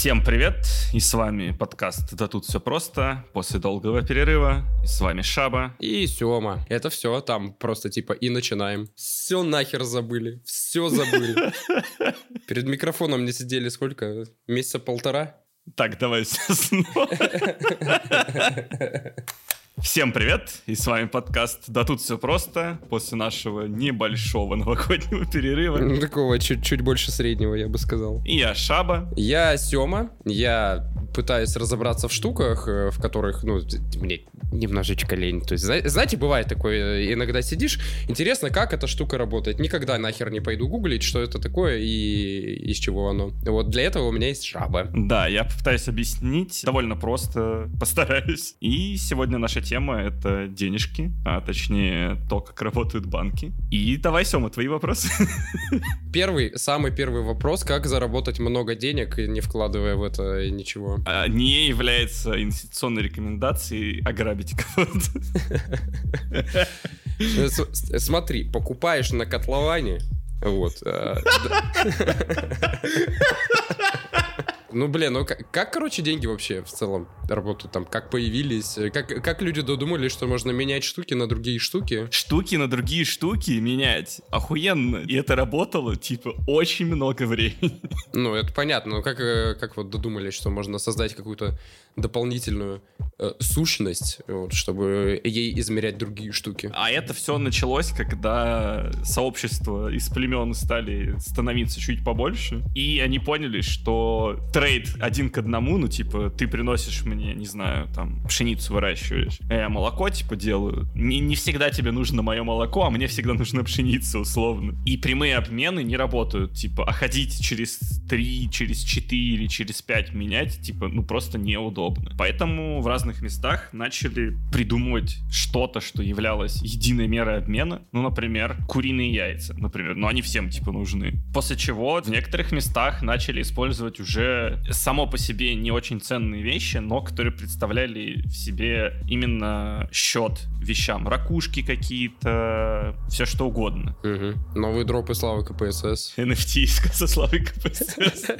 Всем привет, и с вами подкаст «Да тут все просто» после долгого перерыва. И с вами Шаба. И Сёма. Это все, там просто типа и начинаем. Все нахер забыли, все забыли. Перед микрофоном не сидели сколько? Месяца полтора? Так, давай снова. Всем привет, и с вами подкаст «Да тут все просто» после нашего небольшого новогоднего перерыва. Ну, такого чуть-чуть больше среднего, я бы сказал. И я Шаба. Я Сёма, я пытаюсь разобраться в штуках, э, в которых, ну, мне немножечко лень. То есть, знаете, бывает такое, э, иногда сидишь, интересно, как эта штука работает. Никогда нахер не пойду гуглить, что это такое и из чего оно. Вот для этого у меня есть Шаба. Да, я попытаюсь объяснить довольно просто, постараюсь. И сегодня наша тема — это денежки, а точнее то, как работают банки. И давай, Сёма, твои вопросы. Первый, самый первый вопрос, как заработать много денег, не вкладывая в это ничего? А, не является инвестиционной рекомендацией ограбить кого-то. Смотри, покупаешь на котловане, вот. А, ну, блин, ну как, как, короче, деньги вообще в целом работают там? Как появились? Как, как люди додумались, что можно менять штуки на другие штуки? Штуки на другие штуки менять? Охуенно. И это работало, типа, очень много времени. Ну, это понятно. Но как, э, как вот додумались, что можно создать какую-то дополнительную э, сущность, вот, чтобы ей измерять другие штуки? А это все началось, когда сообщество из племен стали становиться чуть побольше, и они поняли, что трейд один к одному, ну, типа, ты приносишь мне, не знаю, там, пшеницу выращиваешь, а я молоко, типа, делаю. Не, не всегда тебе нужно мое молоко, а мне всегда нужна пшеница, условно. И прямые обмены не работают, типа, а ходить через 3, через 4, через 5 менять, типа, ну, просто неудобно. Поэтому в разных местах начали придумывать что-то, что являлось единой мерой обмена. Ну, например, куриные яйца, например. Ну, они всем, типа, нужны. После чего в некоторых местах начали использовать уже само по себе не очень ценные вещи, но которые представляли в себе именно счет вещам. Ракушки какие-то, все что угодно. Угу. Новые дропы славы КПСС. NFT со славы КПСС.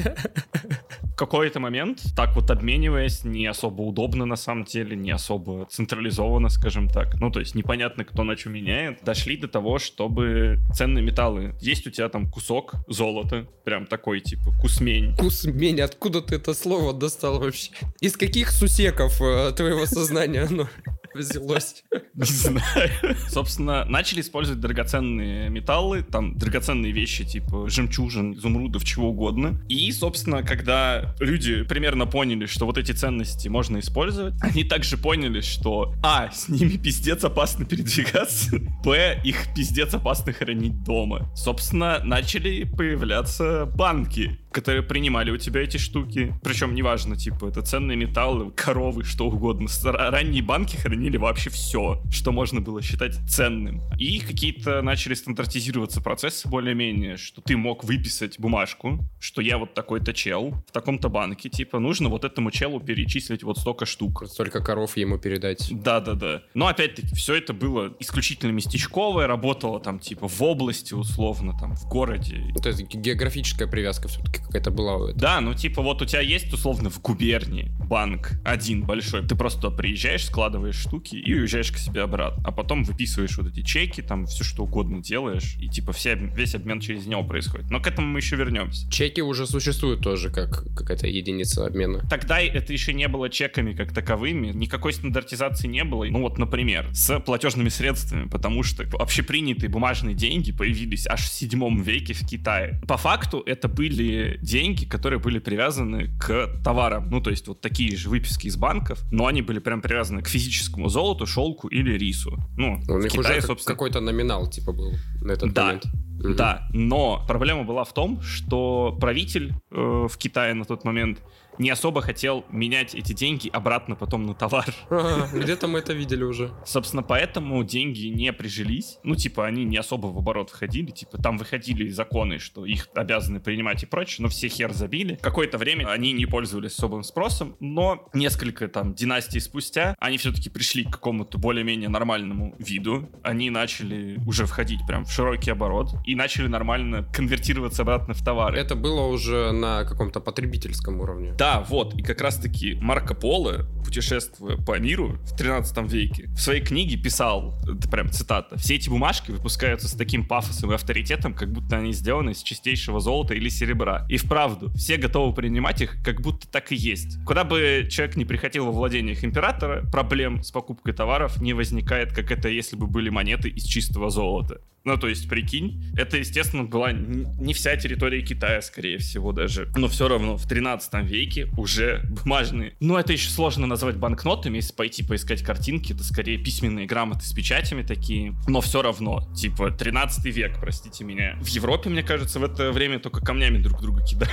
В какой-то момент, так вот обмениваясь, не особо удобно на самом деле, не особо централизованно, скажем так. Ну, то есть непонятно, кто на что меняет. Дошли до того, чтобы ценные металлы. Есть у тебя там кусок золота, прям такой, типа, кусмень. Кусмень, откуда ты это слово достал вообще? Из каких сусеков э, твоего сознания оно взялось? Не знаю. Собственно, начали использовать драгоценные металлы, там драгоценные вещи, типа жемчужин, изумрудов, чего угодно. И, собственно, когда люди примерно поняли, что вот эти ценности можно использовать, они также поняли, что а, с ними пиздец опасно передвигаться, б, их пиздец опасно хранить дома. Собственно, начали появляться банки, которые принимали у тебя эти штуки. Причем неважно, типа, это ценные металлы, коровы, что угодно. Ранние банки хранили вообще все, что можно было считать ценным. И какие-то начали стандартизироваться процессы более-менее, что ты мог выписать бумажку, что я вот такой-то чел в таком-то банке, типа, нужно вот этому челу перечислить вот столько штук. Столько коров ему передать. Да-да-да. Но опять-таки, все это было исключительно местечковое, работало там, типа, в области, условно, там, в городе. То есть географическая привязка все-таки какая-то была. Да, ну типа вот у тебя есть условно в губернии банк один большой, ты просто приезжаешь, складываешь штуки и уезжаешь к себе обратно, а потом выписываешь вот эти чеки, там все что угодно делаешь, и типа все, весь обмен через него происходит. Но к этому мы еще вернемся. Чеки уже существуют тоже как какая-то единица обмена. Тогда это еще не было чеками как таковыми, никакой стандартизации не было. Ну вот, например, с платежными средствами, потому что общепринятые бумажные деньги появились аж в седьмом веке в Китае. По факту это были деньги, которые были привязаны к товарам. Ну, то есть вот такие же выписки из банков, но они были прям привязаны к физическому золоту, шелку или рису. Ну, У них Китае, уже собственно... какой-то номинал, типа, был на этот да. момент. Да, но проблема была в том, что правитель э, в Китае на тот момент не особо хотел менять эти деньги обратно потом на товар. Ага, где-то мы это видели уже. Собственно, поэтому деньги не прижились. Ну, типа, они не особо в оборот входили. Типа, там выходили законы, что их обязаны принимать и прочее, но все хер забили. Какое-то время они не пользовались особым спросом, но несколько там династий спустя они все-таки пришли к какому-то более-менее нормальному виду. Они начали уже входить прям в широкий оборот и начали нормально конвертироваться обратно в товары. Это было уже на каком-то потребительском уровне. Да, Да, вот, и как раз-таки Марко Поло, путешествуя по миру в 13 веке, в своей книге писал, это прям цитата, «Все эти бумажки выпускаются с таким пафосом и авторитетом, как будто они сделаны из чистейшего золота или серебра. И вправду, все готовы принимать их, как будто так и есть. Куда бы человек не приходил во владениях императора, проблем с покупкой товаров не возникает, как это если бы были монеты из чистого золота. Ну, то есть, прикинь, это, естественно, была не вся территория Китая, скорее всего, даже. Но все равно в 13 веке уже бумажные. Ну, это еще сложно назвать банкнотами, если пойти поискать картинки, это скорее письменные грамоты с печатями такие. Но все равно, типа, 13 век, простите меня. В Европе, мне кажется, в это время только камнями друг друга кидали.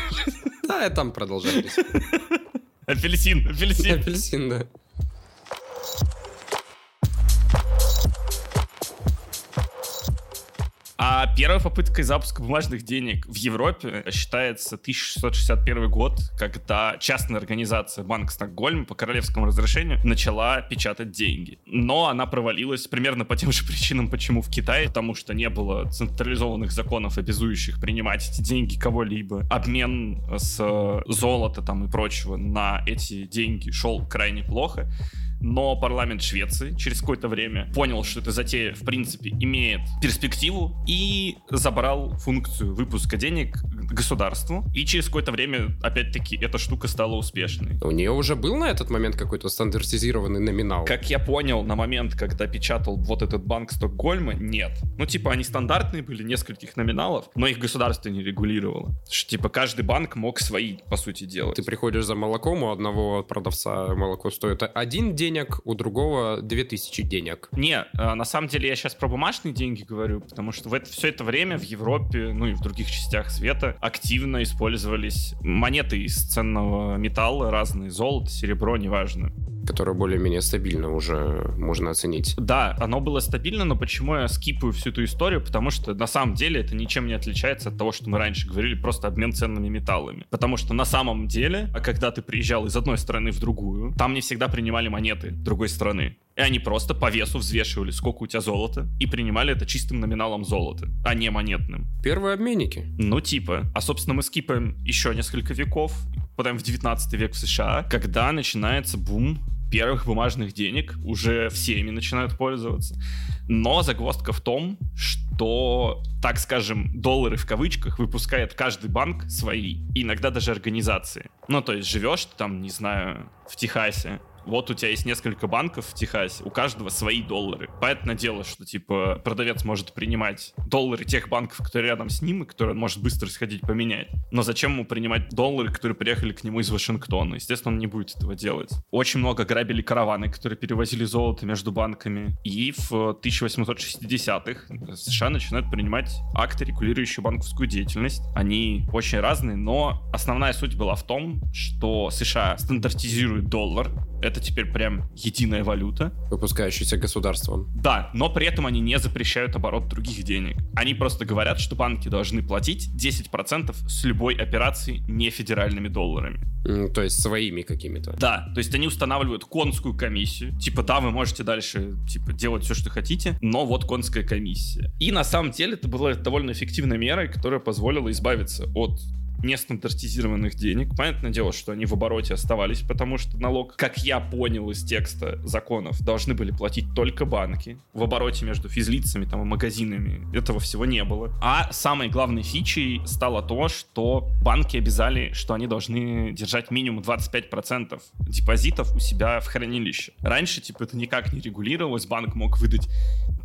Да, и там продолжались. Апельсин, апельсин. Апельсин, да. А первой попыткой запуска бумажных денег в Европе считается 1661 год, когда частная организация Банк Стокгольм по королевскому разрешению начала печатать деньги. Но она провалилась примерно по тем же причинам, почему в Китае, потому что не было централизованных законов, обязующих принимать эти деньги кого-либо. Обмен с золота там и прочего на эти деньги шел крайне плохо но парламент Швеции через какое-то время понял, что эта затея, в принципе, имеет перспективу и забрал функцию выпуска денег государству. И через какое-то время, опять-таки, эта штука стала успешной. У нее уже был на этот момент какой-то стандартизированный номинал? Как я понял, на момент, когда печатал вот этот банк Стокгольма, нет. Ну, типа, они стандартные были, нескольких номиналов, но их государство не регулировало. Что, типа, каждый банк мог свои, по сути, делать. Ты приходишь за молоком, у одного продавца молоко стоит один день, денег, у другого 2000 денег. Не, э, на самом деле я сейчас про бумажные деньги говорю, потому что в это, все это время в Европе, ну и в других частях света активно использовались монеты из ценного металла разные, золото, серебро, неважно которое более-менее стабильно уже можно оценить. Да, оно было стабильно, но почему я скипаю всю эту историю? Потому что на самом деле это ничем не отличается от того, что мы раньше говорили, просто обмен ценными металлами. Потому что на самом деле, а когда ты приезжал из одной страны в другую, там не всегда принимали монеты другой страны. И они просто по весу взвешивали, сколько у тебя золота, и принимали это чистым номиналом золота, а не монетным. Первые обменники. Ну, типа. А, собственно, мы скипаем еще несколько веков, потом в 19 век в США, когда начинается бум первых бумажных денег, уже все ими начинают пользоваться. Но загвоздка в том, что, так скажем, доллары в кавычках выпускает каждый банк свои, иногда даже организации. Ну, то есть живешь ты там, не знаю, в Техасе, вот у тебя есть несколько банков в Техасе, у каждого свои доллары. Понятное дело, что, типа, продавец может принимать доллары тех банков, которые рядом с ним, и которые он может быстро сходить поменять. Но зачем ему принимать доллары, которые приехали к нему из Вашингтона? Естественно, он не будет этого делать. Очень много грабили караваны, которые перевозили золото между банками. И в 1860-х США начинают принимать акты, регулирующие банковскую деятельность. Они очень разные, но основная суть была в том, что США стандартизирует доллар, это теперь прям единая валюта. Выпускающаяся государством. Да, но при этом они не запрещают оборот других денег. Они просто говорят, что банки должны платить 10% с любой операции не федеральными долларами. Mm, то есть своими какими-то. Да, то есть они устанавливают конскую комиссию. Типа, да, вы можете дальше типа делать все, что хотите, но вот конская комиссия. И на самом деле это была довольно эффективной мерой, которая позволила избавиться от нестандартизированных денег. Понятное дело, что они в обороте оставались, потому что налог, как я понял из текста законов, должны были платить только банки. В обороте между физлицами там, и магазинами этого всего не было. А самой главной фичей стало то, что банки обязали, что они должны держать минимум 25% депозитов у себя в хранилище. Раньше, типа, это никак не регулировалось. Банк мог выдать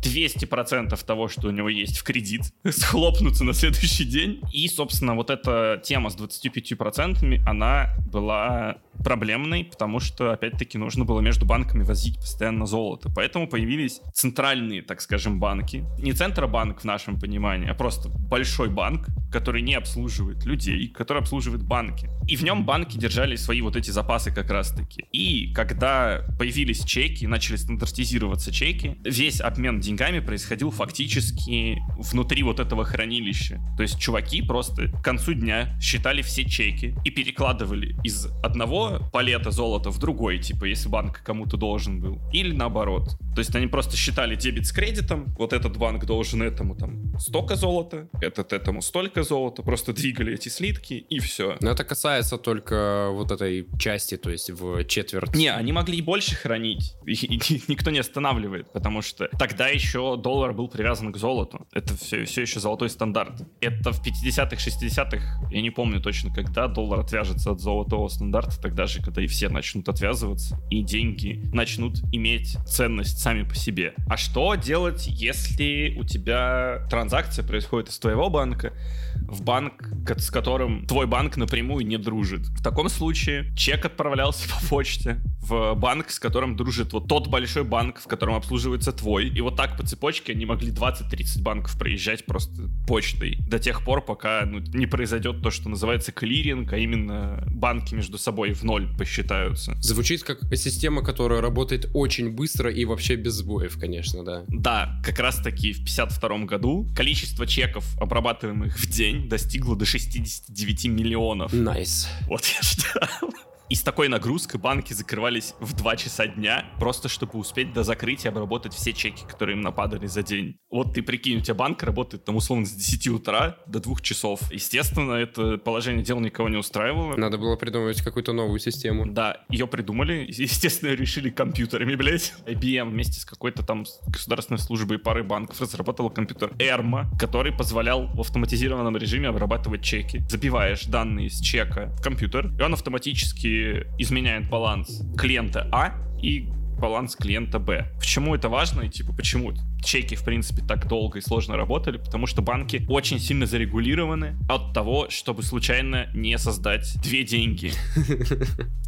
200% того, что у него есть в кредит, схлопнуться на следующий день. И, собственно, вот эта тема с 25%, она была проблемной, потому что, опять-таки, нужно было между банками возить постоянно золото. Поэтому появились центральные, так скажем, банки. Не центробанк в нашем понимании, а просто большой банк, который не обслуживает людей, который обслуживает банки. И в нем банки держали свои вот эти запасы как раз-таки. И когда появились чеки, начали стандартизироваться чеки, весь обмен деньгами происходил фактически внутри вот этого хранилища. То есть чуваки просто к концу дня считали все чеки и перекладывали из одного палета золота в другой, типа, если банк кому-то должен был. Или наоборот. То есть они просто считали дебет с кредитом, вот этот банк должен этому там столько золота, этот этому столько золота, просто двигали эти слитки и все. Но это касается только вот этой части, то есть в четверть. Не, они могли и больше хранить, их никто не останавливает, потому что тогда еще доллар был привязан к золоту. Это все, все еще золотой стандарт. Это в 50-х, 60-х, я не помню точно, когда доллар отвяжется от золотого стандарта, тогда же, когда и все начнут отвязываться, и деньги начнут иметь ценность сами по себе. А что делать, если у тебя транзакция происходит из твоего банка в банк, с которым твой банк напрямую не дружит? В таком случае чек отправлялся по почте в банк, с которым дружит вот тот большой банк, в котором обслуживается твой. И вот так по цепочке они могли 20-30 банков проезжать просто почтой до тех пор, пока ну, не произойдет то, что называется клиринг, а именно банки между собой в ноль посчитаются. Звучит как система, которая работает очень быстро и вообще без сбоев, конечно, да. Да, как раз таки в 52 году количество чеков, обрабатываемых в день, достигло до 69 миллионов. Nice. Nice. Вот я ждал. И с такой нагрузкой банки закрывались в 2 часа дня, просто чтобы успеть до закрытия обработать все чеки, которые им нападали за день. Вот ты прикинь, у тебя банк работает там условно с 10 утра до 2 часов. Естественно, это положение дел никого не устраивало. Надо было придумывать какую-то новую систему. Да, ее придумали, естественно, решили компьютерами, блядь. IBM вместе с какой-то там государственной службой пары банков разработала компьютер ERMA, который позволял в автоматизированном режиме обрабатывать чеки. Забиваешь данные с чека в компьютер, и он автоматически изменяет баланс клиента А и баланс клиента Б. Почему это важно и типа почему чеки, в принципе, так долго и сложно работали, потому что банки очень сильно зарегулированы от того, чтобы случайно не создать две деньги.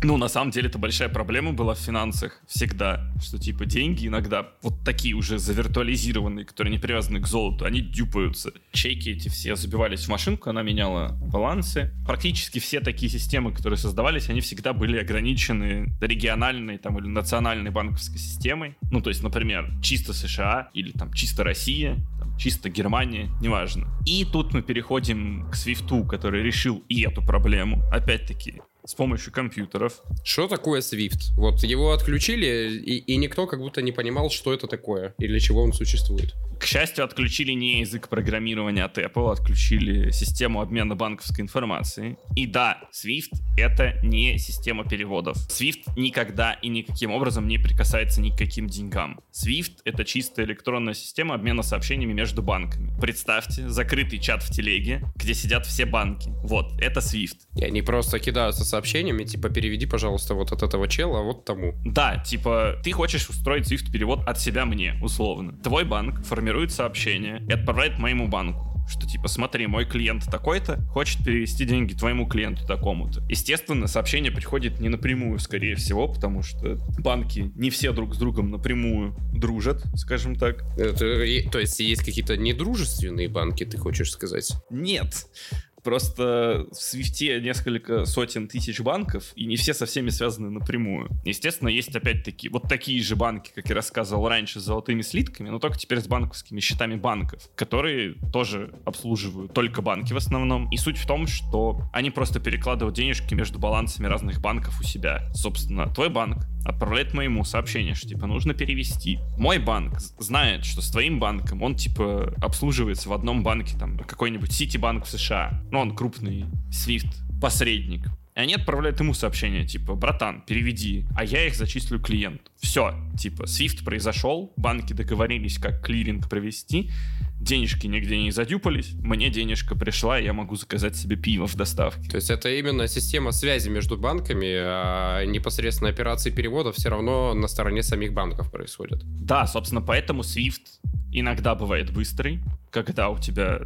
Ну, на самом деле, это большая проблема была в финансах всегда, что, типа, деньги иногда вот такие уже завиртуализированные, которые не привязаны к золоту, они дюпаются. Чеки эти все забивались в машинку, она меняла балансы. Практически все такие системы, которые создавались, они всегда были ограничены региональной там или национальной банковской системой. Ну, то есть, например, чисто США или там чисто Россия, там, чисто Германия, неважно. И тут мы переходим к Свифту, который решил и эту проблему. Опять-таки, с помощью компьютеров. Что такое Swift? Вот его отключили, и, и никто как будто не понимал, что это такое и для чего он существует. К счастью, отключили не язык программирования от Apple, отключили систему обмена банковской информацией. И да, Swift — это не система переводов. Swift никогда и никаким образом не прикасается ни к каким деньгам. Swift — это чистая электронная система обмена сообщениями между банками. Представьте, закрытый чат в телеге, где сидят все банки. Вот, это Swift. И они просто кидаются сообщениями, типа, переведи, пожалуйста, вот от этого чела вот тому. Да, типа, ты хочешь устроить Swift перевод от себя мне, условно. Твой банк формирует формирует сообщение и отправляет моему банку что типа смотри, мой клиент такой-то хочет перевести деньги твоему клиенту такому-то. Естественно, сообщение приходит не напрямую, скорее всего, потому что банки не все друг с другом напрямую дружат, скажем так. Это, то есть есть какие-то недружественные банки, ты хочешь сказать? Нет. Просто в Свифте несколько сотен тысяч банков, и не все со всеми связаны напрямую. Естественно, есть опять-таки вот такие же банки, как я рассказывал раньше, с золотыми слитками, но только теперь с банковскими счетами банков, которые тоже обслуживают только банки в основном. И суть в том, что они просто перекладывают денежки между балансами разных банков у себя. Собственно, твой банк отправляет моему сообщение, что типа нужно перевести. Мой банк знает, что с твоим банком он типа обслуживается в одном банке, там какой-нибудь Ситибанк в США ну, он крупный Swift посредник. И они отправляют ему сообщение, типа, братан, переведи, а я их зачислю клиенту. Все, типа, Swift произошел, банки договорились, как клиринг провести, денежки нигде не задюпались, мне денежка пришла, и я могу заказать себе пиво в доставке. То есть это именно система связи между банками, а непосредственно операции перевода все равно на стороне самих банков происходят. Да, собственно, поэтому Swift иногда бывает быстрый, когда у тебя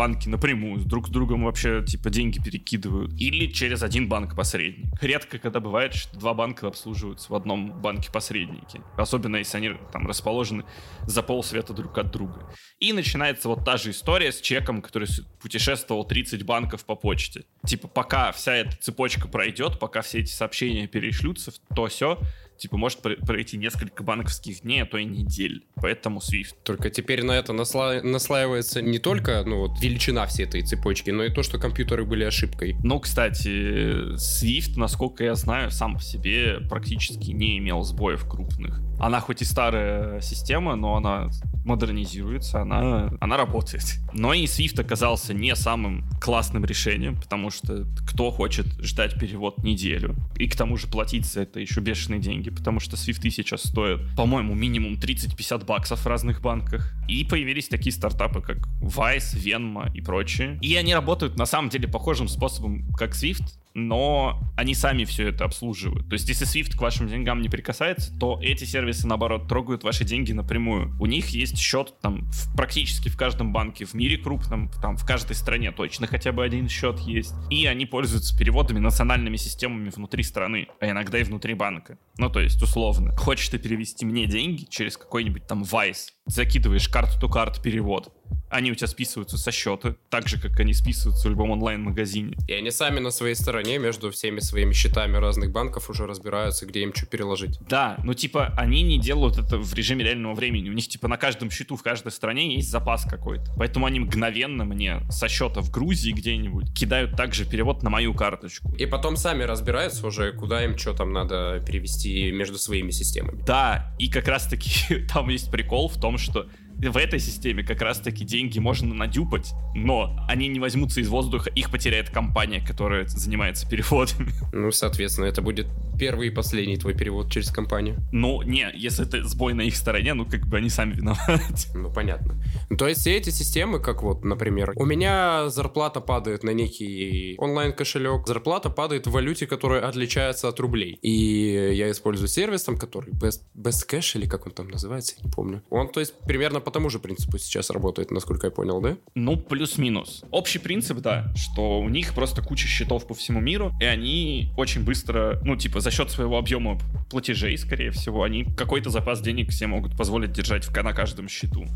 банки напрямую друг с другом вообще типа деньги перекидывают. Или через один банк-посредник. Редко, когда бывает, что два банка обслуживаются в одном банке-посреднике. Особенно, если они там расположены за полсвета друг от друга. И начинается вот та же история с чеком, который путешествовал 30 банков по почте. Типа, пока вся эта цепочка пройдет, пока все эти сообщения перешлются, то все, Типа, может пройти несколько банковских дней, а то и недель. Поэтому Swift. Только теперь на это насла... наслаивается не только ну, вот, величина всей этой цепочки, но и то, что компьютеры были ошибкой. Ну, кстати, Swift, насколько я знаю, сам по себе практически не имел сбоев крупных. Она хоть и старая система, но она модернизируется, она, она работает. Но и Swift оказался не самым классным решением, потому что кто хочет ждать перевод неделю? И к тому же платить за это еще бешеные деньги, потому что Swift сейчас стоят, по-моему, минимум 30-50 баксов в разных банках. И появились такие стартапы, как Vice, Venmo и прочие. И они работают на самом деле похожим способом, как Swift, но они сами все это обслуживают. То есть, если Swift к вашим деньгам не прикасается, то эти сервисы, наоборот, трогают ваши деньги напрямую. У них есть счет там в, практически в каждом банке в мире крупном, там в каждой стране точно хотя бы один счет есть. И они пользуются переводами национальными системами внутри страны, а иногда и внутри банка. Ну, то есть, условно, хочешь ты перевести мне деньги через какой-нибудь там Vice, закидываешь карту-то-карт перевод, они у тебя списываются со счета, так же, как они списываются в любом онлайн-магазине. И они сами на своей стороне между всеми своими счетами разных банков уже разбираются, где им что переложить. Да, ну типа они не делают это в режиме реального времени. У них типа на каждом счету в каждой стране есть запас какой-то. Поэтому они мгновенно мне со счета в Грузии где-нибудь кидают также перевод на мою карточку. И потом сами разбираются уже, куда им что там надо перевести между своими системами. Да, и как раз таки там есть прикол в том, что в этой системе как раз-таки деньги можно надюпать, но они не возьмутся из воздуха, их потеряет компания, которая занимается переводами. Ну, соответственно, это будет первый и последний твой перевод через компанию. Ну, не, если это сбой на их стороне, ну, как бы они сами виноваты. Ну, понятно. Ну, то есть все эти системы, как вот, например, у меня зарплата падает на некий онлайн-кошелек, зарплата падает в валюте, которая отличается от рублей. И я использую сервис, там, который Best, Best Cash, или как он там называется, я не помню. Он, то есть, примерно по тому же принципу сейчас работает, насколько я понял, да? Ну, плюс-минус. Общий принцип, да, что у них просто куча счетов по всему миру, и они очень быстро, ну, типа, за счет своего объема платежей, скорее всего, они какой-то запас денег себе могут позволить держать в, на каждом счету.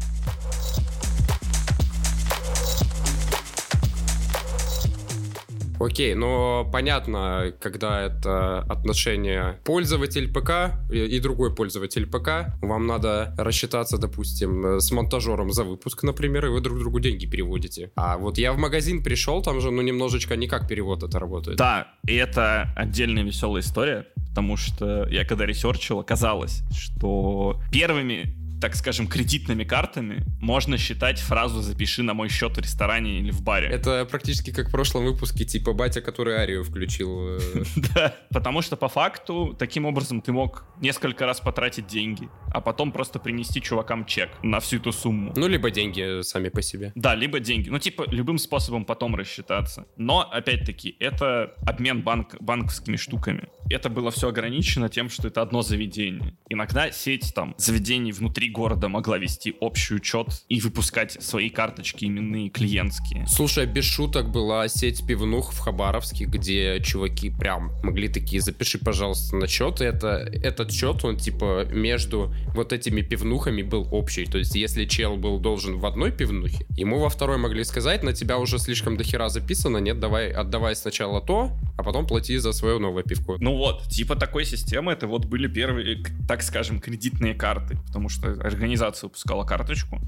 Окей, но понятно, когда это отношение пользователь ПК и другой пользователь ПК, вам надо рассчитаться, допустим, с монтажером за выпуск, например, и вы друг другу деньги переводите. А вот я в магазин пришел, там же, ну, немножечко не как перевод это работает. Да, и это отдельная веселая история, потому что я когда ресерчил, оказалось, что первыми так скажем, кредитными картами можно считать фразу «запиши на мой счет в ресторане или в баре». Это практически как в прошлом выпуске, типа батя, который Арию включил. Э. Да, потому что по факту таким образом ты мог несколько раз потратить деньги, а потом просто принести чувакам чек на всю эту сумму. Ну, либо деньги сами по себе. Да, либо деньги. Ну, типа, любым способом потом рассчитаться. Но, опять-таки, это обмен банк, банковскими штуками. Это было все ограничено тем, что это одно заведение. Иногда сеть там заведений внутри города могла вести общий учет и выпускать свои карточки именные клиентские. Слушай, без шуток была сеть пивнух в Хабаровске, где чуваки прям могли такие, запиши, пожалуйста, на счет. Это, этот счет, он типа между вот этими пивнухами был общий. То есть, если чел был должен в одной пивнухе, ему во второй могли сказать, на тебя уже слишком дохера записано, нет, давай, отдавай сначала то, а потом плати за свое новое пивко. Ну вот, типа такой системы, это вот были первые, так скажем, кредитные карты, потому что организация выпускала карточку,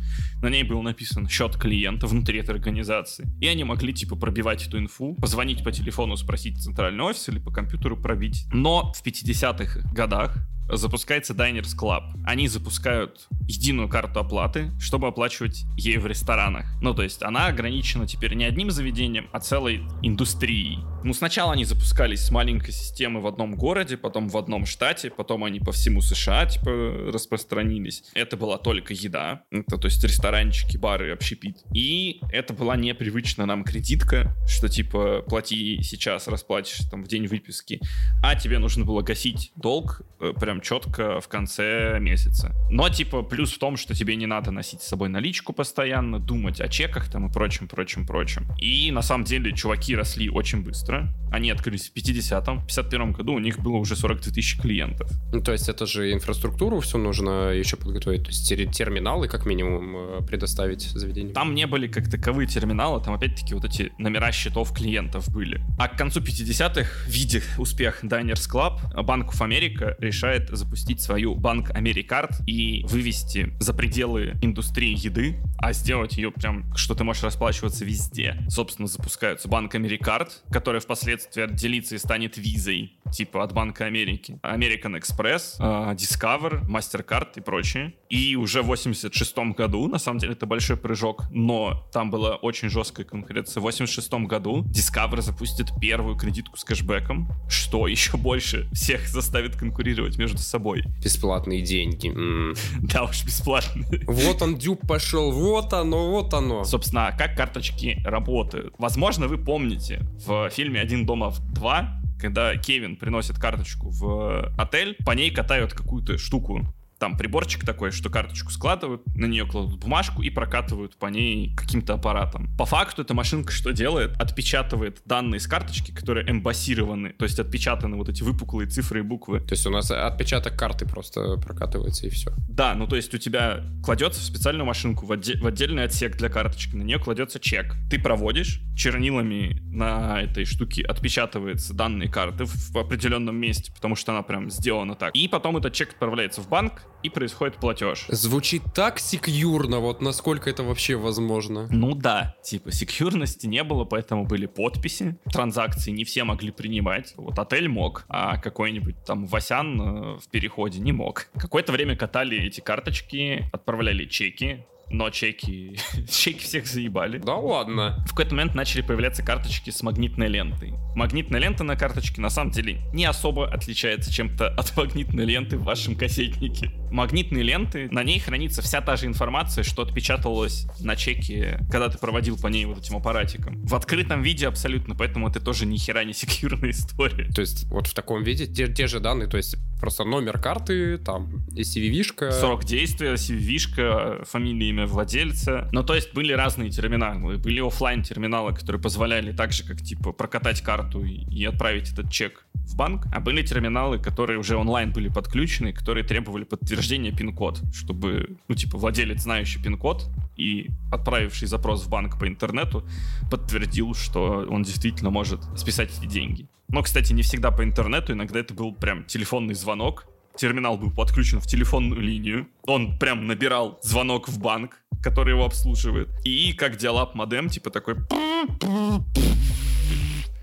на ней был написан счет клиента внутри этой организации, и они могли, типа, пробивать эту инфу, позвонить по телефону, спросить центральный офис или по компьютеру пробить. Но в 50-х годах запускается Diners Club. Они запускают единую карту оплаты, чтобы оплачивать ей в ресторанах. Ну, то есть она ограничена теперь не одним заведением, а целой индустрией. Ну, сначала они запускались с маленькой системы в одном городе, потом в одном штате, потом они по всему США, типа, распространились. Это была только еда, это, то есть ресторанчики, бары, общепит. И это была непривычная нам кредитка, что, типа, плати сейчас, расплатишь там в день выписки, а тебе нужно было гасить долг э, прям четко в конце месяца. Но, типа, плюс в том, что тебе не надо носить с собой наличку постоянно, думать о чеках там и прочим, прочим, прочим. И, на самом деле, чуваки росли очень быстро. Они открылись в 50-м. В 51 году у них было уже 42 тысячи клиентов. Ну, то есть это же инфраструктуру все нужно еще подготовить. То есть терминалы как минимум э, предоставить заведению. Там не были как таковые терминалы, там опять-таки вот эти номера счетов клиентов были. А к концу 50-х, видя успех Diners Club, Банк of America решает запустить свою банк Америкард и вывести за пределы индустрии еды, а сделать ее прям, что ты можешь расплачиваться везде. Собственно, запускаются банк Америкард, который впоследствии отделится и станет визой, типа от Банка Америки, American Express, э, Discover, MasterCard и прочее. И уже в 86 году, на самом деле это большой прыжок, но там была очень жесткая конкуренция. В 86 году Discover запустит первую кредитку с кэшбэком, что еще больше всех заставит конкурировать между собой. Бесплатные деньги. М. Да уж, бесплатные. Вот он, дюб пошел, вот оно, вот оно. Собственно, а как карточки работают? Возможно, вы помните в фильме «Один дома в два», когда Кевин приносит карточку в отель, по ней катают какую-то штуку. Там приборчик такой, что карточку складывают, на нее кладут бумажку и прокатывают по ней каким-то аппаратом. По факту эта машинка что делает? Отпечатывает данные с карточки, которые эмбассированы, то есть отпечатаны вот эти выпуклые цифры и буквы. То есть у нас отпечаток карты просто прокатывается и все. Да, ну то есть у тебя кладется в специальную машинку, в, отде- в отдельный отсек для карточки, на нее кладется чек. Ты проводишь, чернилами на этой штуке отпечатываются данные карты в, в определенном месте, потому что она прям сделана так. И потом этот чек отправляется в банк, и происходит платеж. Звучит так секьюрно, вот насколько это вообще возможно. Ну да, типа секьюрности не было, поэтому были подписи. Транзакции не все могли принимать. Вот отель мог, а какой-нибудь там Васян э, в переходе не мог. Какое-то время катали эти карточки, отправляли чеки, но чеки, чеки всех заебали. Да ладно. В какой-то момент начали появляться карточки с магнитной лентой. Магнитная лента на карточке на самом деле не особо отличается чем-то от магнитной ленты в вашем кассетнике. Магнитные ленты, на ней хранится вся та же информация, что отпечатывалась на чеке, когда ты проводил по ней вот этим аппаратиком. В открытом виде абсолютно, поэтому это тоже ни хера не секьюрная история. То есть вот в таком виде те, те же данные, то есть просто номер карты, там, CVV-шка. Срок действия, CVV-шка, фамилия, имя владельца. Ну, то есть были разные терминалы. Были офлайн терминалы которые позволяли так же, как, типа, прокатать карту и, отправить этот чек в банк, а были терминалы, которые уже онлайн были подключены, которые требовали подтверждения пин-код, чтобы, ну, типа, владелец, знающий пин-код и отправивший запрос в банк по интернету, подтвердил, что он действительно может списать эти деньги. Но, кстати, не всегда по интернету, иногда это был прям телефонный звонок, терминал был подключен в телефонную линию, он прям набирал звонок в банк, который его обслуживает, и как диалап модем, типа такой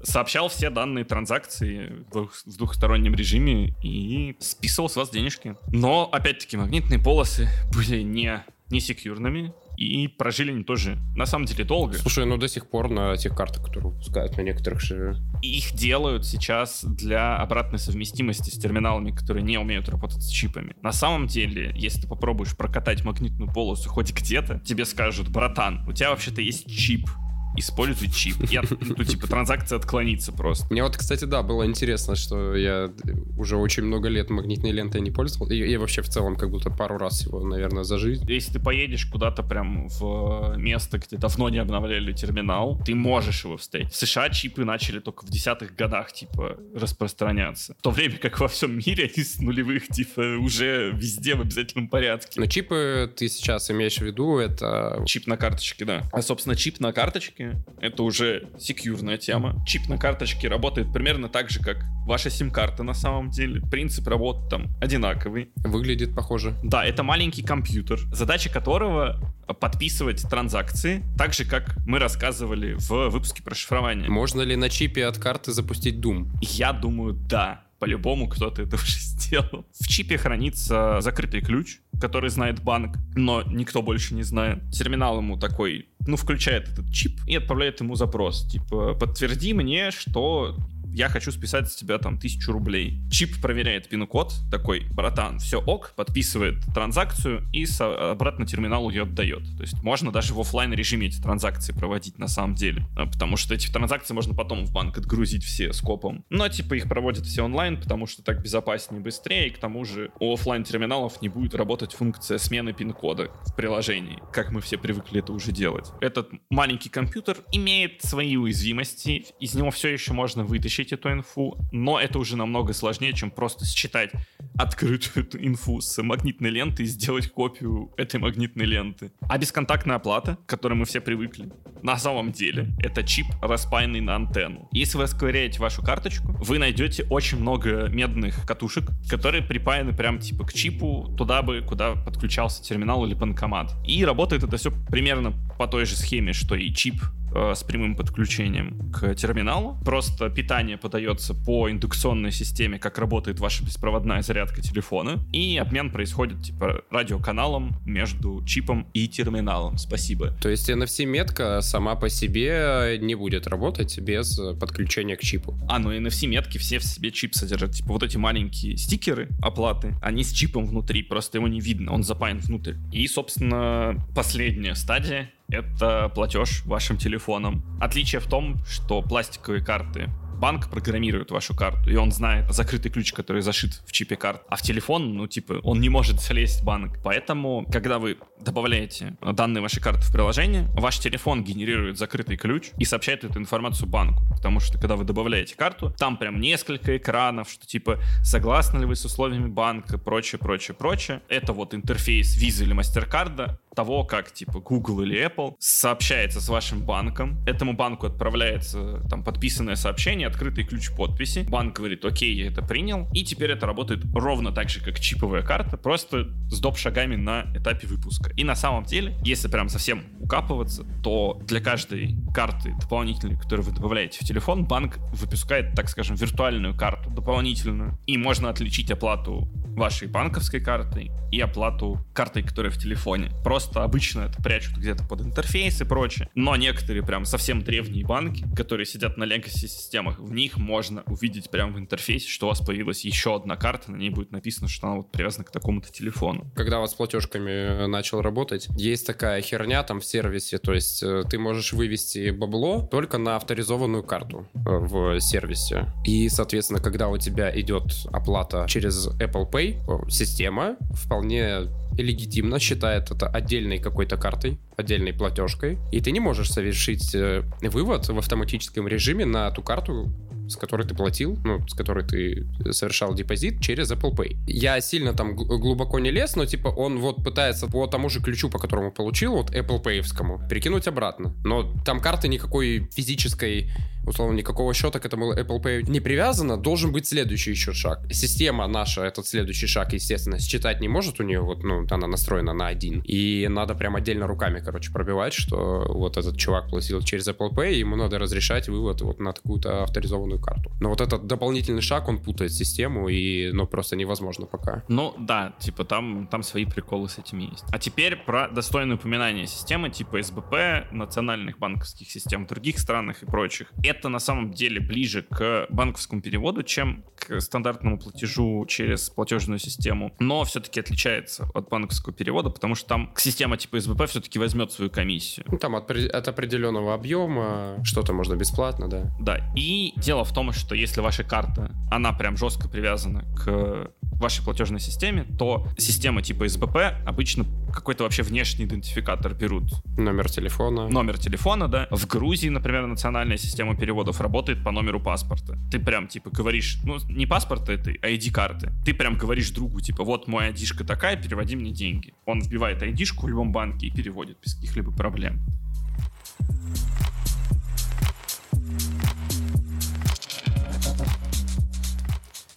сообщал все данные транзакции в, двух- в двухстороннем режиме и списывал с вас денежки. Но, опять-таки, магнитные полосы были не, не секьюрными, и прожили они тоже, на самом деле, долго. Слушай, ну до сих пор на тех картах, которые выпускают на некоторых же... Их делают сейчас для обратной совместимости с терминалами, которые не умеют работать с чипами. На самом деле, если ты попробуешь прокатать магнитную полосу хоть где-то, тебе скажут, братан, у тебя вообще-то есть чип, используй чип. От- ну, типа, транзакция отклонится просто. Мне вот, кстати, да, было интересно, что я уже очень много лет магнитной лентой не пользовал. И, и вообще в целом как будто пару раз его, наверное, за жизнь. Если ты поедешь куда-то прям в место, где давно не обновляли терминал, ты можешь его встретить. В США чипы начали только в десятых годах, типа, распространяться. В то время как во всем мире они с нулевых, типа, уже везде в обязательном порядке. Но чипы ты сейчас имеешь в виду, это... Чип на карточке, да. А, собственно, чип на карточке — это уже секьюрная тема. Чип на карточке работает примерно так же, как ваша сим-карта на самом деле. Принцип работы там одинаковый. Выглядит похоже. Да, это маленький компьютер, задача которого подписывать транзакции, так же, как мы рассказывали в выпуске про шифрование. Можно ли на чипе от карты запустить Doom? Я думаю, да. По-любому кто-то это уже сделал. В чипе хранится закрытый ключ, который знает банк, но никто больше не знает. Терминал ему такой, ну, включает этот чип и отправляет ему запрос. Типа, подтверди мне, что я хочу списать с тебя там тысячу рублей. Чип проверяет пин-код, такой, братан, все ок, подписывает транзакцию и обратно терминалу ее отдает. То есть можно даже в оффлайн режиме эти транзакции проводить на самом деле. А, Потому что эти транзакции можно потом в банк отгрузить все скопом. Но типа их проводят все онлайн, потому что так безопаснее быстрее. И к тому же у оффлайн терминалов не будет работать функция смены пин-кода в приложении, как мы все привыкли это уже делать. Этот маленький компьютер имеет свои уязвимости, из него все еще можно вытащить получить эту инфу, но это уже намного сложнее, чем просто считать открытую инфу с магнитной ленты и сделать копию этой магнитной ленты. А бесконтактная оплата, к которой мы все привыкли, на самом деле это чип, распаянный на антенну. Если вы расковыряете вашу карточку, вы найдете очень много медных катушек, которые припаяны прям типа к чипу, туда бы, куда подключался терминал или банкомат. И работает это все примерно по той же схеме, что и чип э, с прямым подключением к терминалу. Просто питание подается по индукционной системе, как работает ваша беспроводная зарядка телефона. И обмен происходит типа радиоканалом между чипом и терминалом. Спасибо. То есть NFC-метка сама по себе не будет работать без подключения к чипу. А, ну NFC-метки все в себе чип содержат. Типа вот эти маленькие стикеры оплаты, они с чипом внутри, просто его не видно, он запаян внутрь. И, собственно, последняя стадия это платеж вашим телефоном. Отличие в том, что пластиковые карты банк программирует вашу карту, и он знает закрытый ключ, который зашит в чипе карт. А в телефон, ну, типа, он не может залезть банк. Поэтому, когда вы добавляете данные вашей карты в приложение, ваш телефон генерирует закрытый ключ и сообщает эту информацию банку. Потому что, когда вы добавляете карту, там прям несколько экранов, что, типа, согласны ли вы с условиями банка, прочее, прочее, прочее. Это вот интерфейс Visa или MasterCard, того, как типа Google или Apple сообщается с вашим банком. Этому банку отправляется там подписанное сообщение, открытый ключ подписи. Банк говорит, окей, я это принял. И теперь это работает ровно так же, как чиповая карта, просто с доп. шагами на этапе выпуска. И на самом деле, если прям совсем укапываться, то для каждой карты дополнительной, которую вы добавляете в телефон, банк выпускает, так скажем, виртуальную карту дополнительную. И можно отличить оплату вашей банковской картой и оплату картой, которая в телефоне. Просто обычно это прячут где-то под интерфейс и прочее. Но некоторые прям совсем древние банки, которые сидят на legacy системах, в них можно увидеть прямо в интерфейсе, что у вас появилась еще одна карта, на ней будет написано, что она вот привязана к такому-то телефону. Когда у вас с платежками э, начал работать, есть такая херня там в сервисе, то есть э, ты можешь вывести бабло только на авторизованную карту э, в сервисе. И, соответственно, когда у тебя идет оплата через Apple Pay, система вполне легитимно считает это отдельной какой-то картой, отдельной платежкой, и ты не можешь совершить э, вывод в автоматическом режиме на ту карту, с которой ты платил, ну, с которой ты совершал депозит через Apple Pay. Я сильно там глубоко не лез, но типа он вот пытается по тому же ключу, по которому получил, вот Apple Pay, перекинуть обратно. Но там карты никакой физической условно, никакого счета к этому Apple Pay не привязано, должен быть следующий еще шаг. Система наша этот следующий шаг, естественно, считать не может у нее, вот, ну, она настроена на один. И надо прям отдельно руками, короче, пробивать, что вот этот чувак платил через Apple Pay, ему надо разрешать вывод вот на такую-то авторизованную карту. Но вот этот дополнительный шаг, он путает систему, и, ну, просто невозможно пока. Ну, да, типа там, там свои приколы с этим есть. А теперь про достойное упоминание системы типа СБП, национальных банковских систем в других странах и прочих это на самом деле ближе к банковскому переводу, чем к стандартному платежу через платежную систему, но все-таки отличается от банковского перевода, потому что там система типа СБП все-таки возьмет свою комиссию. Ну, там от, от определенного объема что-то можно бесплатно, да. Да, и дело в том, что если ваша карта, она прям жестко привязана к вашей платежной системе, то система типа СБП обычно какой-то вообще внешний идентификатор берут. Номер телефона. Номер телефона, да. В Грузии, например, национальная система переводов работает по номеру паспорта. Ты прям, типа, говоришь, ну, не паспорта это, а ID-карты. Ты прям говоришь другу, типа, вот мой ID-шка такая, переводи мне деньги. Он вбивает ID-шку в любом банке и переводит без каких-либо проблем.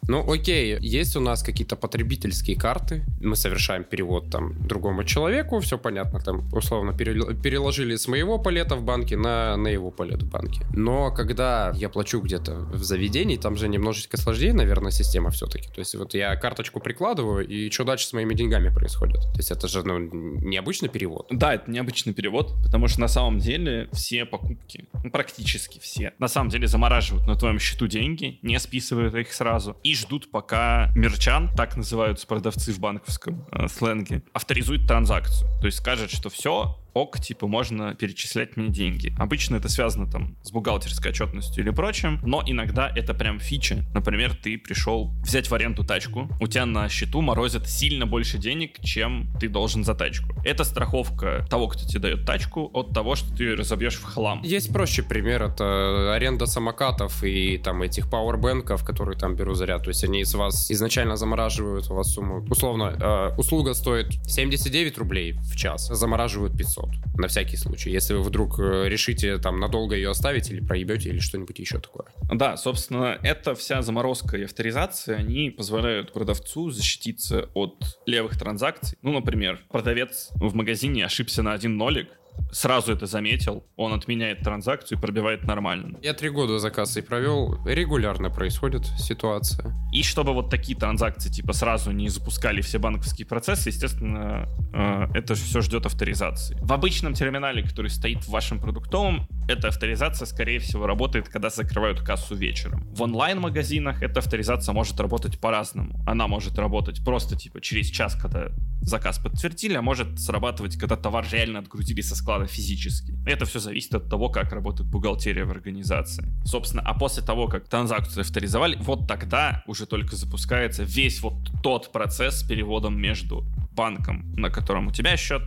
Ну, окей, есть у нас какие-то потребительские карты, мы совершаем перевод там другому человеку, все понятно, там условно переложили с моего полета в банке на, на его полет в банке. Но когда я плачу где-то в заведении, там же немножечко сложнее, наверное, система все-таки. То есть вот я карточку прикладываю, и что дальше с моими деньгами происходит? То есть это же ну, необычный перевод. Да, это необычный перевод, потому что на самом деле все покупки, ну, практически все, на самом деле замораживают на твоем счету деньги, не списывают их сразу, и ждут, пока мерчан, так называются продавцы в банковском э, сленге, авторизует транзакцию. То есть скажет, что все, ок, типа, можно перечислять мне деньги. Обычно это связано там с бухгалтерской отчетностью или прочим, но иногда это прям фича. Например, ты пришел взять в аренду тачку, у тебя на счету морозят сильно больше денег, чем ты должен за тачку. Это страховка того, кто тебе дает тачку, от того, что ты разобьешь в хлам. Есть проще пример, это аренда самокатов и там этих пауэрбэнков, которые там берут заряд. То есть они из вас изначально замораживают у вас сумму. Условно, э, услуга стоит 79 рублей в час, замораживают 500 на всякий случай. Если вы вдруг э, решите там надолго ее оставить или проебете или что-нибудь еще такое. Да, собственно, эта вся заморозка и авторизация, они позволяют продавцу защититься от левых транзакций. Ну, например, продавец в магазине ошибся на один нолик, сразу это заметил, он отменяет транзакцию и пробивает нормально. Я три года за кассой провел, регулярно происходит ситуация. И чтобы вот такие транзакции типа сразу не запускали все банковские процессы, естественно, э, это все ждет авторизации. В обычном терминале, который стоит в вашем продуктовом, эта авторизация, скорее всего, работает, когда закрывают кассу вечером. В онлайн-магазинах эта авторизация может работать по-разному. Она может работать просто типа через час, когда заказ подтвердили, а может срабатывать, когда товар реально отгрузили со склада физически. Это все зависит от того, как работает бухгалтерия в организации. Собственно, а после того, как транзакцию авторизовали, вот тогда уже только запускается весь вот тот процесс с переводом между банком, на котором у тебя счет,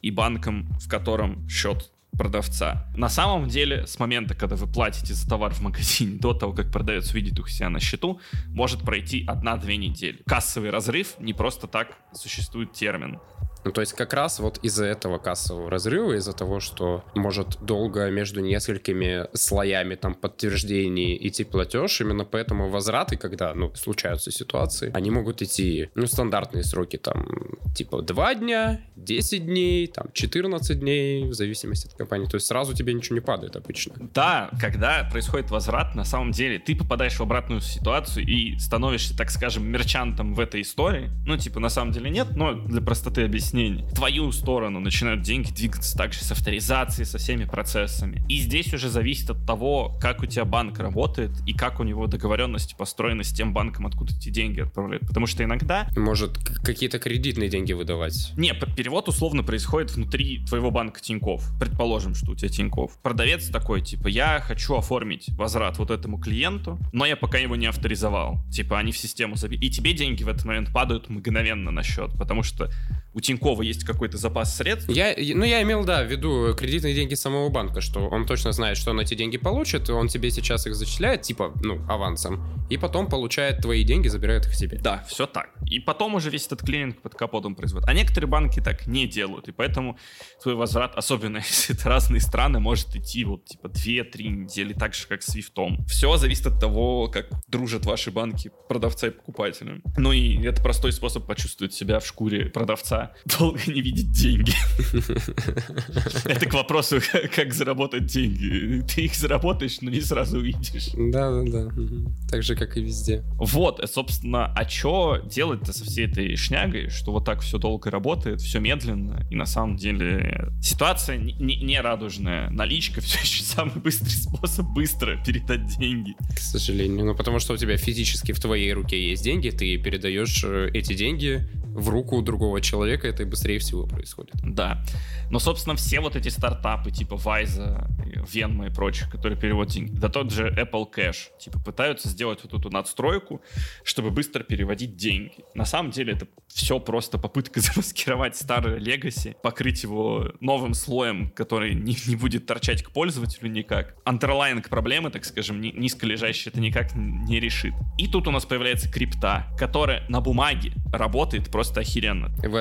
и банком, в котором счет продавца. На самом деле, с момента, когда вы платите за товар в магазине, до того, как продавец увидит у себя на счету, может пройти одна-две недели. Кассовый разрыв не просто так существует термин. Ну, то есть как раз вот из-за этого кассового разрыва, из-за того, что может долго между несколькими слоями там подтверждений идти платеж, именно поэтому возвраты, когда, ну, случаются ситуации, они могут идти, ну, стандартные сроки там, типа 2 дня, 10 дней, там, 14 дней, в зависимости от компании. То есть сразу тебе ничего не падает обычно. Да, когда происходит возврат, на самом деле ты попадаешь в обратную ситуацию и становишься, так скажем, мерчантом в этой истории. Ну, типа, на самом деле нет, но для простоты объяснения объяснений. В твою сторону начинают деньги двигаться также с авторизацией, со всеми процессами. И здесь уже зависит от того, как у тебя банк работает и как у него договоренности построены с тем банком, откуда эти деньги отправляют. Потому что иногда... Может, какие-то кредитные деньги выдавать? Не, перевод условно происходит внутри твоего банка Тиньков. Предположим, что у тебя Тиньков. Продавец такой, типа, я хочу оформить возврат вот этому клиенту, но я пока его не авторизовал. Типа, они в систему забили. И тебе деньги в этот момент падают мгновенно на счет, потому что у Тинькова есть какой-то запас средств. Я, ну, я имел, да, в виду кредитные деньги самого банка, что он точно знает, что он эти деньги получит, он тебе сейчас их зачисляет, типа, ну, авансом, и потом получает твои деньги, забирает их себе. Да, все так. И потом уже весь этот клининг под капотом производит. А некоторые банки так не делают, и поэтому твой возврат, особенно если это разные страны, может идти вот, типа, 2-3 недели, так же, как с Свифтом. Все зависит от того, как дружат ваши банки продавца и покупателя. Ну и это простой способ почувствовать себя в шкуре продавца долго не видеть деньги. Это к вопросу, как заработать деньги. Ты их заработаешь, но не сразу увидишь. Да, да, да. Так же, как и везде. Вот, собственно, а что делать-то со всей этой шнягой, что вот так все долго работает, все медленно, и на самом деле ситуация не, не радужная. Наличка все еще самый быстрый способ быстро передать деньги. К сожалению, ну потому что у тебя физически в твоей руке есть деньги, ты передаешь э, эти деньги в руку другого человека, это и быстрее всего происходит. Да. Но, собственно, все вот эти стартапы, типа Вайза, Venmo и прочих, которые переводят деньги, да тот же Apple Cash, типа пытаются сделать вот эту надстройку, чтобы быстро переводить деньги. На самом деле это все просто попытка замаскировать старый Legacy, покрыть его новым слоем, который не, не будет торчать к пользователю никак. Андерлайнг проблемы, так скажем, ни, низко лежащие, это никак не решит. И тут у нас появляется крипта, которая на бумаге работает просто охеренно. Вы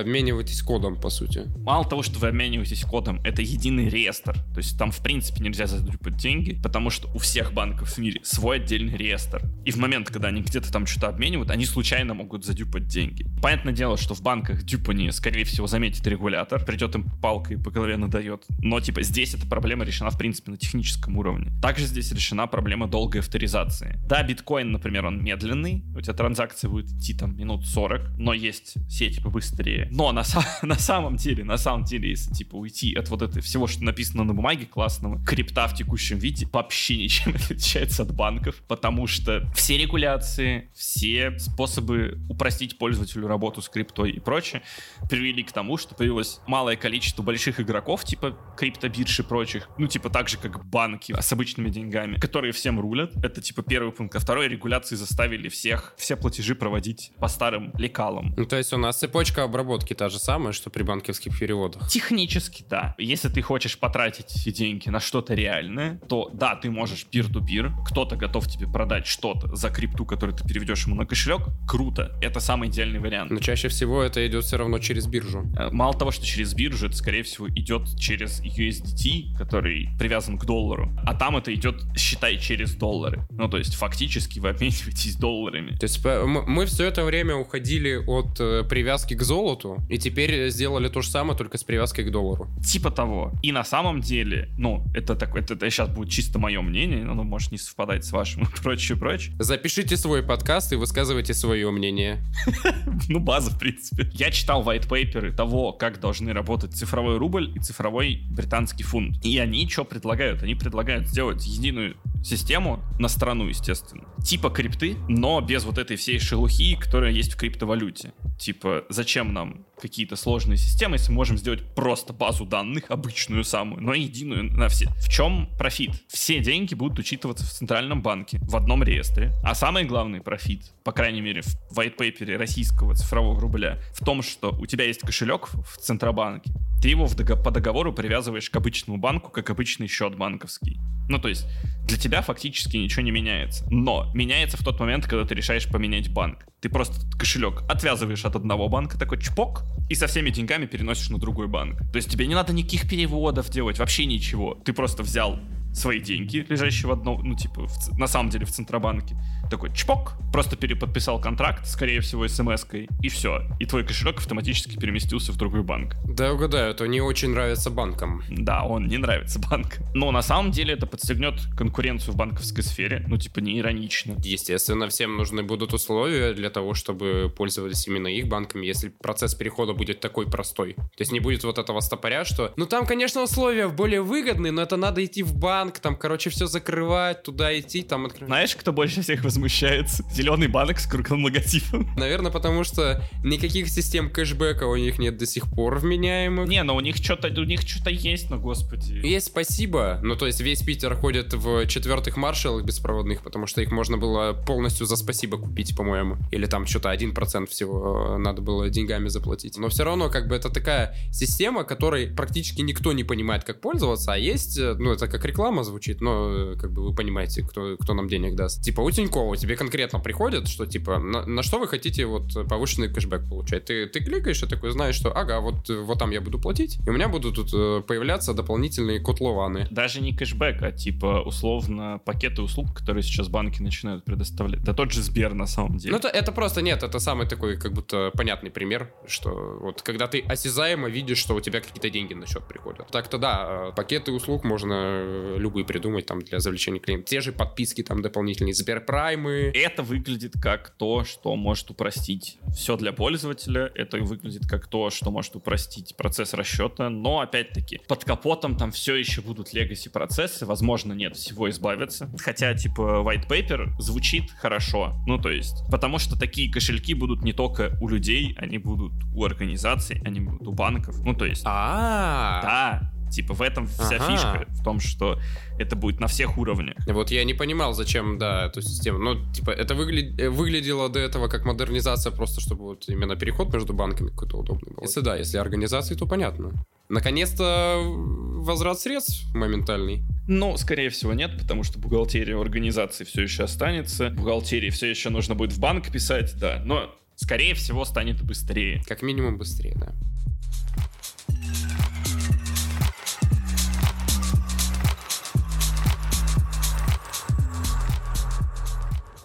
обмениваетесь кодом, по сути. Мало того, что вы обмениваетесь кодом, это единый реестр. То есть там, в принципе, нельзя задрюпать деньги, потому что у всех банков в мире свой отдельный реестр. И в момент, когда они где-то там что-то обменивают, они случайно могут задюпать деньги. Понятное дело, что в банках дюпани, скорее всего, заметит регулятор, придет им палкой по голове надает. Но, типа, здесь эта проблема решена, в принципе, на техническом уровне. Также здесь решена проблема долгой авторизации. Да, биткоин, например, он медленный, у тебя транзакция будет идти там минут 40, но есть все типа быстрее. Но на, на самом деле, на самом деле, если типа уйти от вот этого всего, что написано на бумаге классного, крипта в текущем виде вообще ничем не отличается от банков, потому что все регуляции, все способы упростить пользователю работу с криптой и прочее привели к тому, что появилось малое количество больших игроков, типа криптобирж и прочих, ну типа так же, как банки с обычными деньгами, которые всем рулят. Это типа первый пункт. А второй регуляции заставили всех все платежи проводить по старым лекалам. Ну, то есть у нас цепочка обработки та же самая, что при банковских переводах. Технически, да. Если ты хочешь потратить эти деньги на что-то реальное, то да, ты можешь пир-ту-пир, кто-то готов тебе продать что-то за крипту, которую ты переведешь ему на кошелек, круто. Это самый идеальный вариант. Но чаще всего это идет все равно через биржу. Э, мало того, что через биржу, это, скорее всего, идет через USDT, который привязан к доллару. А там это идет, считай, через доллары. Ну, то есть, фактически вы обмениваетесь долларами. То есть, мы все это время уходили от э, привязки к золоту, и теперь сделали то же самое, только с привязкой к доллару. Типа того. И на самом деле, ну, это так, это, это сейчас будет чисто мое мнение, оно может не совпадать с вашим и прочее, прочее. Запишите свой подкаст и высказывайте свое мнение. Ну, база, в принципе. Я читал white paper того, как должны работать цифровой рубль и цифровой британский фунт. И они что предлагают? Они предлагают сделать единую систему на страну, естественно. Типа крипты, но без вот этой всей шелухи, которая есть в криптовалюте. Типа, зачем нам какие-то сложные системы, если мы можем сделать просто базу данных, обычную самую, но единую на все. В чем профит? Все деньги будут учитываться в центральном банке, в одном реестре. А самый главный профит, по крайней мере, в white paper российского цифрового рубля, в том, что у тебя есть кошелек в Центробанке, ты его в дог- по договору привязываешь к обычному банку, как обычный счет банковский. Ну, то есть, для тебя фактически ничего не меняется. Но меняется в тот момент, когда ты решаешь поменять банк. Ты просто кошелек отвязываешь от одного банка, такой чпок, и со всеми деньгами переносишь на другой банк. То есть тебе не надо никаких переводов делать, вообще ничего. Ты просто взял свои деньги, лежащие в одном, ну, типа, в, на самом деле в Центробанке. Такой чпок, просто переподписал контракт, скорее всего, смс-кой, и все. И твой кошелек автоматически переместился в другой банк. Да, угадаю, это не очень нравится банкам. Да, он не нравится банкам. Но на самом деле это подстегнет конкуренцию в банковской сфере, ну, типа, не иронично. Естественно, всем нужны будут условия для того, чтобы пользовались именно их банками, если процесс перехода будет такой простой. То есть не будет вот этого стопоря, что, ну, там, конечно, условия более выгодные, но это надо идти в банк, банк, там, короче, все закрывать, туда идти, там открывать. Знаешь, кто больше всех возмущается? Зеленый банк с круглым логотипом. Наверное, потому что никаких систем кэшбэка у них нет до сих пор вменяемых. Не, но у них что-то, у них что-то есть, но господи. Есть спасибо. Ну, то есть весь Питер ходит в четвертых маршалах беспроводных, потому что их можно было полностью за спасибо купить, по-моему. Или там что-то 1% всего э, надо было деньгами заплатить. Но все равно, как бы, это такая система, которой практически никто не понимает, как пользоваться, а есть, э, ну, это как реклама звучит, но как бы вы понимаете, кто, кто нам денег даст. Типа у Тинькова тебе конкретно приходит, что типа на, на что вы хотите вот повышенный кэшбэк получать. Ты, ты кликаешь и такой знаешь, что ага, вот, вот там я буду платить, и у меня будут тут э, появляться дополнительные котлованы. Даже не кэшбэк, а типа условно пакеты услуг, которые сейчас банки начинают предоставлять. Да тот же Сбер на самом деле. Ну это, это просто нет, это самый такой как будто понятный пример, что вот когда ты осязаемо видишь, что у тебя какие-то деньги на счет приходят. Так-то да, э, пакеты услуг можно э, любые придумать там для завлечения клиентов. Те же подписки там дополнительные, Сберпраймы. Это выглядит как то, что может упростить все для пользователя. Это выглядит как то, что может упростить процесс расчета. Но, опять-таки, под капотом там все еще будут legacy процессы. Возможно, нет, всего избавиться. Хотя, типа, white paper звучит хорошо. Ну, то есть, потому что такие кошельки будут не только у людей, они будут у организаций, они будут у банков. Ну, то есть... А, Да, Типа в этом вся ага. фишка, в том, что это будет на всех уровнях. Вот я не понимал, зачем, да, эту систему. Ну, типа, это выгля... Э, выглядело до этого как модернизация, просто чтобы вот именно переход между банками какой-то удобный был. Если да, если организации, то понятно. Наконец-то возврат средств моментальный. Ну, скорее всего, нет, потому что бухгалтерия организации все еще останется. Бухгалтерии все еще нужно будет в банк писать, да. Но, скорее всего, станет быстрее. Как минимум быстрее, да.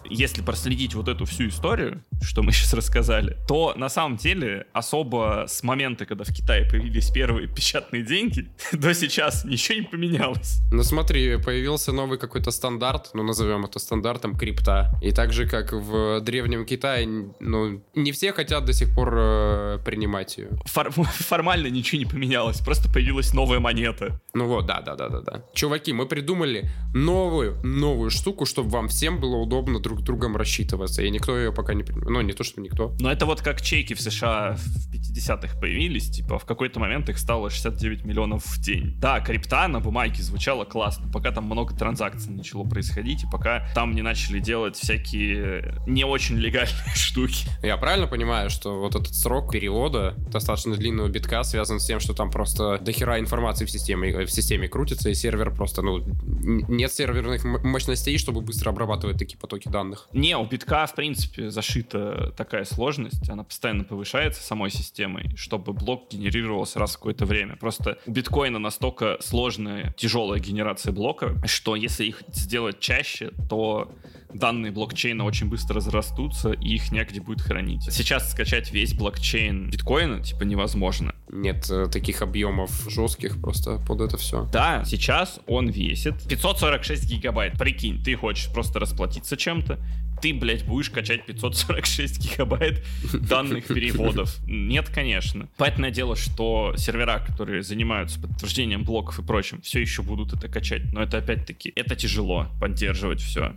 Если проследить вот эту всю историю, что мы сейчас рассказали, то на самом деле особо с момента, когда в Китае появились первые печатные деньги, до сейчас ничего не поменялось. Ну смотри, появился новый какой-то стандарт, ну назовем это стандартом крипта. И так же, как в древнем Китае, ну не все хотят до сих пор э, принимать ее. Фор- формально ничего не поменялось, просто появилась новая монета. Ну вот, да, да, да, да, да. Чуваки, мы придумали новую, новую штуку, чтобы вам всем было удобно друг другом рассчитываться. И никто ее пока не... Ну, не то, что никто. Но это вот как чеки в США в 50-х появились, типа в какой-то момент их стало 69 миллионов в день. Да, крипта на бумаге звучала классно, пока там много транзакций начало происходить, и пока там не начали делать всякие не очень легальные штуки. Я правильно понимаю, что вот этот срок перевода достаточно длинного битка связан с тем, что там просто дохера информации в системе, в системе крутится, и сервер просто, ну, нет серверных мощностей, чтобы быстро обрабатывать такие потоки данных. Не, у битка, в принципе, зашита такая сложность, она постоянно повышается самой системой, чтобы блок генерировался раз в какое-то время. Просто у биткоина настолько сложная, тяжелая генерация блока, что если их сделать чаще, то данные блокчейна очень быстро разрастутся, и их негде будет хранить. Сейчас скачать весь блокчейн биткоина, типа, невозможно. Нет э, таких объемов жестких просто под это все. Да, сейчас он весит 546 гигабайт. Прикинь, ты хочешь просто расплатиться чем-то, ты, блядь, будешь качать 546 гигабайт данных переводов. Нет, конечно. Понятное дело, что сервера, которые занимаются подтверждением блоков и прочим, все еще будут это качать. Но это опять-таки, это тяжело поддерживать все.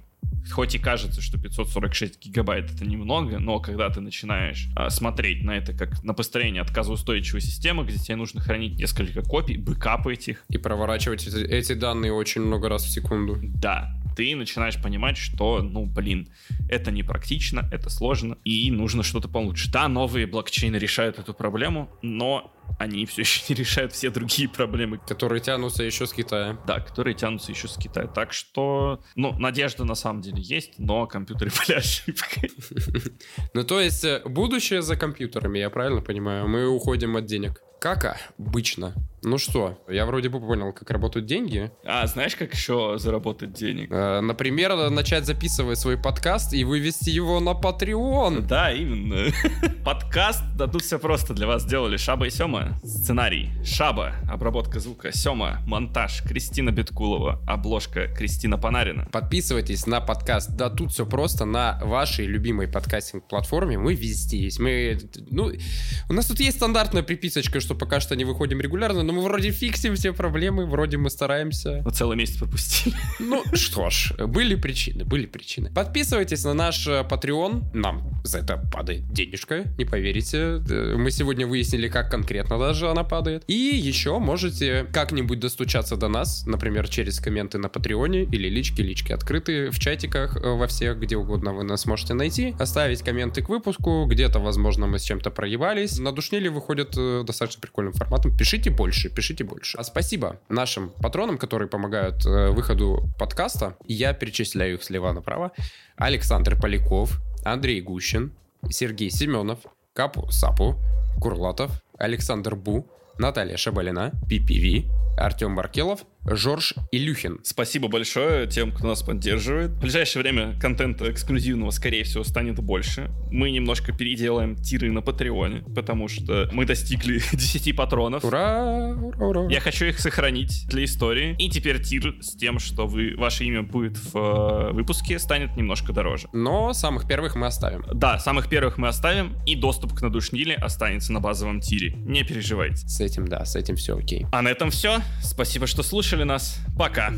Хоть и кажется, что 546 гигабайт это немного, но когда ты начинаешь а, смотреть на это как на построение отказоустойчивой системы, где тебе нужно хранить несколько копий, бэкапать их. И проворачивать эти, эти данные очень много раз в секунду. Да, ты начинаешь понимать, что, ну, блин, это непрактично, это сложно, и нужно что-то получше. Да, новые блокчейны решают эту проблему, но они все еще не решают все другие проблемы. Которые тянутся еще с Китая. Да, которые тянутся еще с Китая. Так что, ну, надежда на самом деле есть, но компьютеры были ошибкой. Ну, то есть, э, будущее за компьютерами, я правильно понимаю? Мы уходим от денег. Как обычно. Ну что, я вроде бы понял, как работают деньги. А знаешь, как еще заработать денег? Э, например, начать записывать свой подкаст и вывести его на Patreon. Да, именно. Подкаст, да тут все просто для вас сделали Шаба и Сема. Сценарий Шаба, обработка звука Сема, монтаж Кристина Беткулова, обложка Кристина Панарина. Подписывайтесь на подкаст, да тут все просто на вашей любимой подкастинг-платформе. Мы везде есть. Мы, ну, у нас тут есть стандартная приписочка, что пока что не выходим регулярно, но мы вроде фиксим все проблемы, вроде мы стараемся. Вот целый месяц пропустили. Ну что ж, были причины, были причины. Подписывайтесь на наш э, Patreon, нам за это падает денежка, не поверите. Э, мы сегодня выяснили, как конкретно даже она падает. И еще можете как-нибудь достучаться до нас, например, через комменты на Патреоне или лички, лички открыты в чатиках э, во всех, где угодно вы нас можете найти, оставить комменты к выпуску, где-то, возможно, мы с чем-то проебались. На Душниле выходит достаточно прикольным форматом. Пишите больше, пишите больше. А спасибо нашим патронам, которые помогают э, выходу подкаста. Я перечисляю их слева направо. Александр Поляков, Андрей Гущин, Сергей Семенов, Капу Сапу, Курлатов, Александр Бу, Наталья Шабалина, PPV, Артем Баркелов, Жорж Илюхин. Спасибо большое тем, кто нас поддерживает. В ближайшее время контента эксклюзивного, скорее всего, станет больше. Мы немножко переделаем тиры на Патреоне, потому что мы достигли 10 патронов. Ура! Ура, ура! Я хочу их сохранить для истории. И теперь тир с тем, что вы, ваше имя будет в э, выпуске, станет немножко дороже. Но самых первых мы оставим. Да, самых первых мы оставим, и доступ к надушниле останется на базовом тире. Не переживайте. С этим, да, с этим все окей. А на этом все. Спасибо, что слушали нас. Пока.